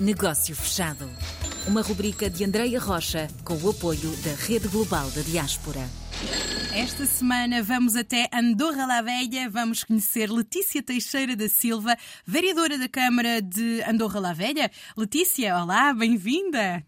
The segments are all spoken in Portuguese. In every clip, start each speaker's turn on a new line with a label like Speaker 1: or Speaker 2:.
Speaker 1: Negócio Fechado. Uma rubrica de Andreia Rocha com o apoio da Rede Global da Diaspora.
Speaker 2: Esta semana vamos até Andorra la Velha, vamos conhecer Letícia Teixeira da Silva, vereadora da Câmara de Andorra la Velha. Letícia, olá, bem-vinda!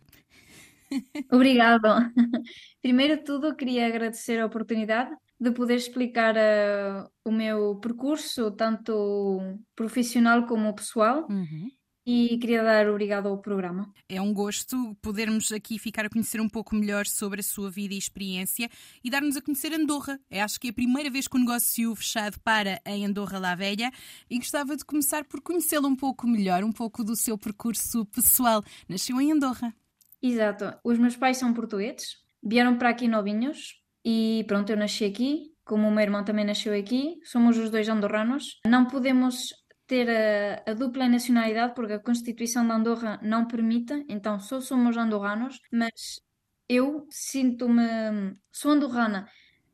Speaker 3: Obrigada. Primeiro de tudo, queria agradecer a oportunidade de poder explicar uh, o meu percurso, tanto profissional como pessoal.
Speaker 2: Uhum.
Speaker 3: E queria dar obrigado ao programa.
Speaker 2: É um gosto podermos aqui ficar a conhecer um pouco melhor sobre a sua vida e experiência e dar-nos a conhecer Andorra. É, acho que é a primeira vez que o negócio fechado para em Andorra La Velha e gostava de começar por conhecê-la um pouco melhor, um pouco do seu percurso pessoal. Nasceu em Andorra.
Speaker 3: Exato. Os meus pais são portugueses, vieram para aqui novinhos e pronto, eu nasci aqui. Como o meu irmão também nasceu aqui, somos os dois andorranos. Não podemos ter a, a, dupla nacionalidade, porque a Constituição de Andorra não permite, então só somos andorranos, mas eu sinto-me. Sou andorrana,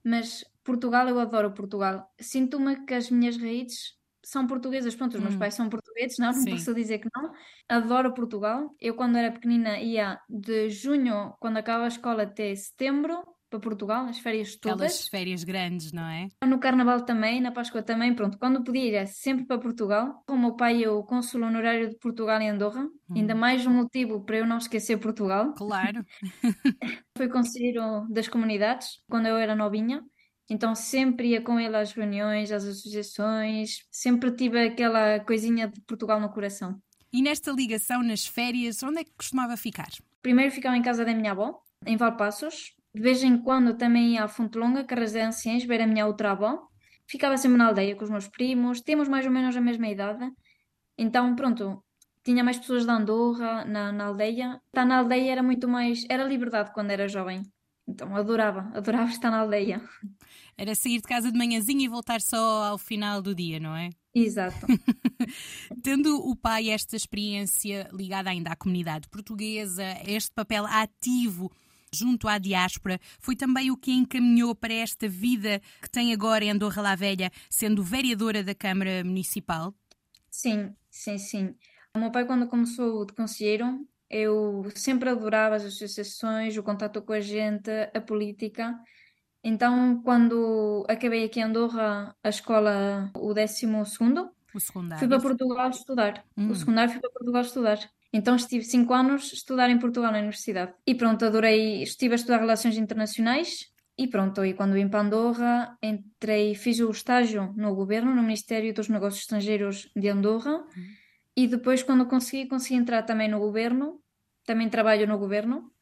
Speaker 3: mas Portugal, eu adoro Portugal. Sinto-me que as minhas raízes são portuguesas. Pronto, os meus hum. pais são portugueses, não, não posso dizer que não. Adoro Portugal. Eu, quando era pequenina, ia de junho, quando acaba a escola, até setembro para Portugal, as férias todas.
Speaker 2: Aquelas férias grandes, não é?
Speaker 3: No Carnaval também, na Páscoa também, pronto. Quando podia ir, é sempre para Portugal. O meu pai é o cônsul honorário de Portugal em Andorra. Hum. Ainda mais um motivo para eu não esquecer Portugal.
Speaker 2: Claro.
Speaker 3: Foi conselheiro das comunidades quando eu era novinha. Então sempre ia com ele às reuniões, às associações, sempre tive aquela coisinha de Portugal no coração.
Speaker 2: E nesta ligação, nas férias, onde é que costumava ficar?
Speaker 3: Primeiro ficava em casa da minha avó, em Valpassos, de vez em quando também ia à Fonte Longa, que é anciães, ver a minha outra avó. Ficava sempre na aldeia com os meus primos, temos mais ou menos a mesma idade. Então, pronto, tinha mais pessoas da Andorra na, na aldeia. Estar na aldeia era muito mais. Era liberdade quando era jovem. Então, adorava, adorava estar na aldeia.
Speaker 2: Era sair de casa de manhãzinha e voltar só ao final do dia, não é?
Speaker 3: Exato.
Speaker 2: Tendo o pai esta experiência ligada ainda à comunidade portuguesa, este papel ativo junto à diáspora, foi também o que encaminhou para esta vida que tem agora em Andorra la Velha, sendo vereadora da Câmara Municipal?
Speaker 3: Sim, sim, sim. O meu pai, quando começou de conselheiro, eu sempre adorava as associações, o contato com a gente, a política. Então, quando acabei aqui em Andorra a escola, o décimo segundo,
Speaker 2: o secundário.
Speaker 3: fui para Portugal estudar. Hum. O secundário fui para Portugal estudar. Então estive cinco anos a estudar em Portugal na universidade. E pronto, adorei, estive a estudar relações internacionais e pronto, e quando vim para Andorra, entrei, fiz o estágio no governo, no Ministério dos Negócios Estrangeiros de Andorra. Uhum. E depois, quando consegui, consegui entrar também no governo, também trabalho no governo.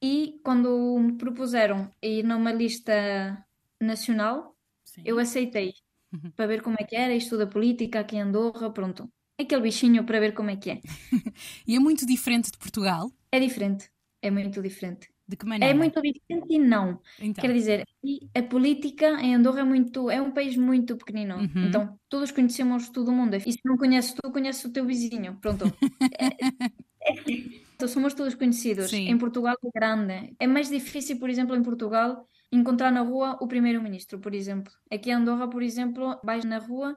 Speaker 3: E quando me propuseram ir numa lista nacional, Sim. eu aceitei uhum. para ver como é que era, estudo política aqui em Andorra, pronto aquele bichinho para ver como é que é.
Speaker 2: e é muito diferente de Portugal?
Speaker 3: É diferente, é muito diferente.
Speaker 2: De que maneira?
Speaker 3: É muito diferente e não. Então. Quer dizer, a política em Andorra é muito, é um país muito pequenino. Uhum. Então, todos conhecemos todo mundo. E se não conheces tu, conheces o teu vizinho. Pronto. é, é, então, somos todos conhecidos. Sim. Em Portugal é grande. É mais difícil, por exemplo, em Portugal, encontrar na rua o primeiro-ministro, por exemplo. Aqui em Andorra, por exemplo, vais na rua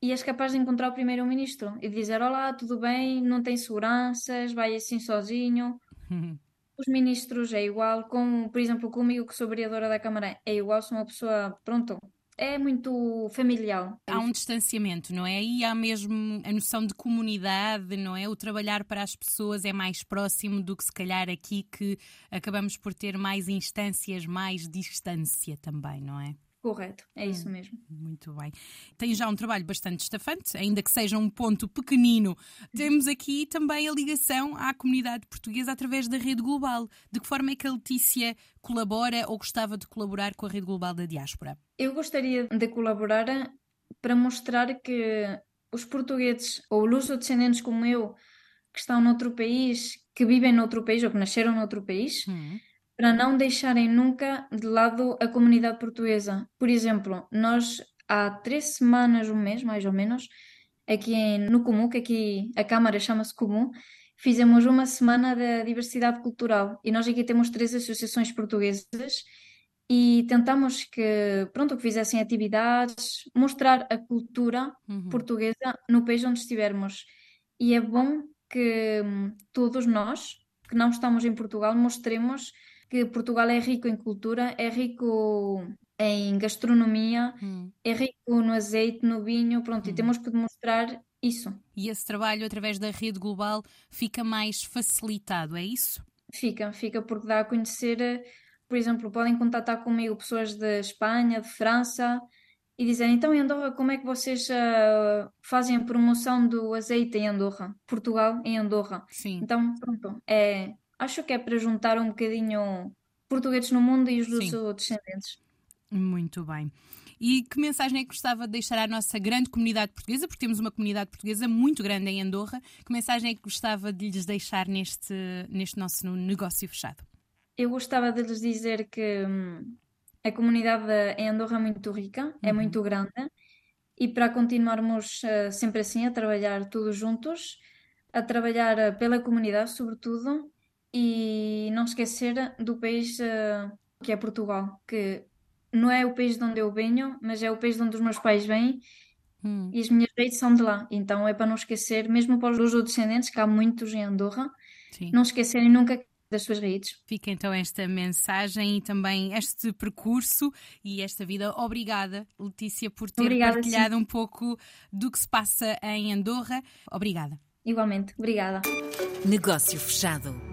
Speaker 3: e és capaz de encontrar o primeiro-ministro e dizer: Olá, tudo bem? Não tem seguranças, vai assim sozinho. Os ministros é igual, com, por exemplo, comigo, que sou vereadora da Câmara, é igual, sou uma pessoa, pronto, é muito familiar.
Speaker 2: Há um distanciamento, não é? E há mesmo a noção de comunidade, não é? O trabalhar para as pessoas é mais próximo do que se calhar aqui que acabamos por ter mais instâncias, mais distância também, não é?
Speaker 3: Correto, é isso hum, mesmo.
Speaker 2: Muito bem. Tem já um trabalho bastante estafante, ainda que seja um ponto pequenino. Temos aqui também a ligação à comunidade portuguesa através da Rede Global. De que forma é que a Letícia colabora ou gostava de colaborar com a Rede Global da Diáspora?
Speaker 3: Eu gostaria de colaborar para mostrar que os portugueses ou luso-descendentes como eu, que estão noutro país, que vivem noutro país ou que nasceram noutro país, hum para não deixarem nunca de lado a comunidade portuguesa. Por exemplo, nós há três semanas, um mês mais ou menos, aqui no Comum, que aqui a Câmara chama-se Comum, fizemos uma semana da diversidade cultural e nós aqui temos três associações portuguesas e tentamos que, pronto, que fizessem atividades, mostrar a cultura uhum. portuguesa no país onde estivermos. e é bom que hum, todos nós, que não estamos em Portugal, mostremos que Portugal é rico em cultura, é rico em gastronomia, hum. é rico no azeite, no vinho, pronto, hum. e temos que demonstrar isso.
Speaker 2: E esse trabalho através da rede global fica mais facilitado, é isso?
Speaker 3: Fica, fica porque dá a conhecer, por exemplo, podem contatar comigo pessoas de Espanha, de França e dizerem, então em Andorra, como é que vocês uh, fazem a promoção do azeite em Andorra? Portugal em Andorra.
Speaker 2: Sim.
Speaker 3: Então, pronto, é, acho que é para juntar um bocadinho portugueses no mundo e os dos descendentes.
Speaker 2: Muito bem. E que mensagem é que gostava de deixar à nossa grande comunidade portuguesa, porque temos uma comunidade portuguesa muito grande em Andorra, que mensagem é que gostava de lhes deixar neste, neste nosso negócio fechado?
Speaker 3: Eu gostava de lhes dizer que hum, a comunidade em Andorra é muito rica, é uhum. é muito grande, e para continuarmos uh, sempre assim, a trabalhar todos juntos, a trabalhar uh, pela comunidade, sobretudo, e não esquecer do país uh, que é Portugal, que não é o país de onde eu venho, mas é o país de onde os meus pais vêm hum. e as minhas raízes são de lá. Então é para não esquecer, mesmo para os descendentes, que há muitos em Andorra, Sim. não esquecerem nunca das suas raízes.
Speaker 2: Fica então esta mensagem e também este percurso e esta vida. Obrigada, Letícia, por ter Obrigada, partilhado sim. um pouco do que se passa em Andorra. Obrigada.
Speaker 3: Igualmente, obrigada.
Speaker 1: Negócio fechado.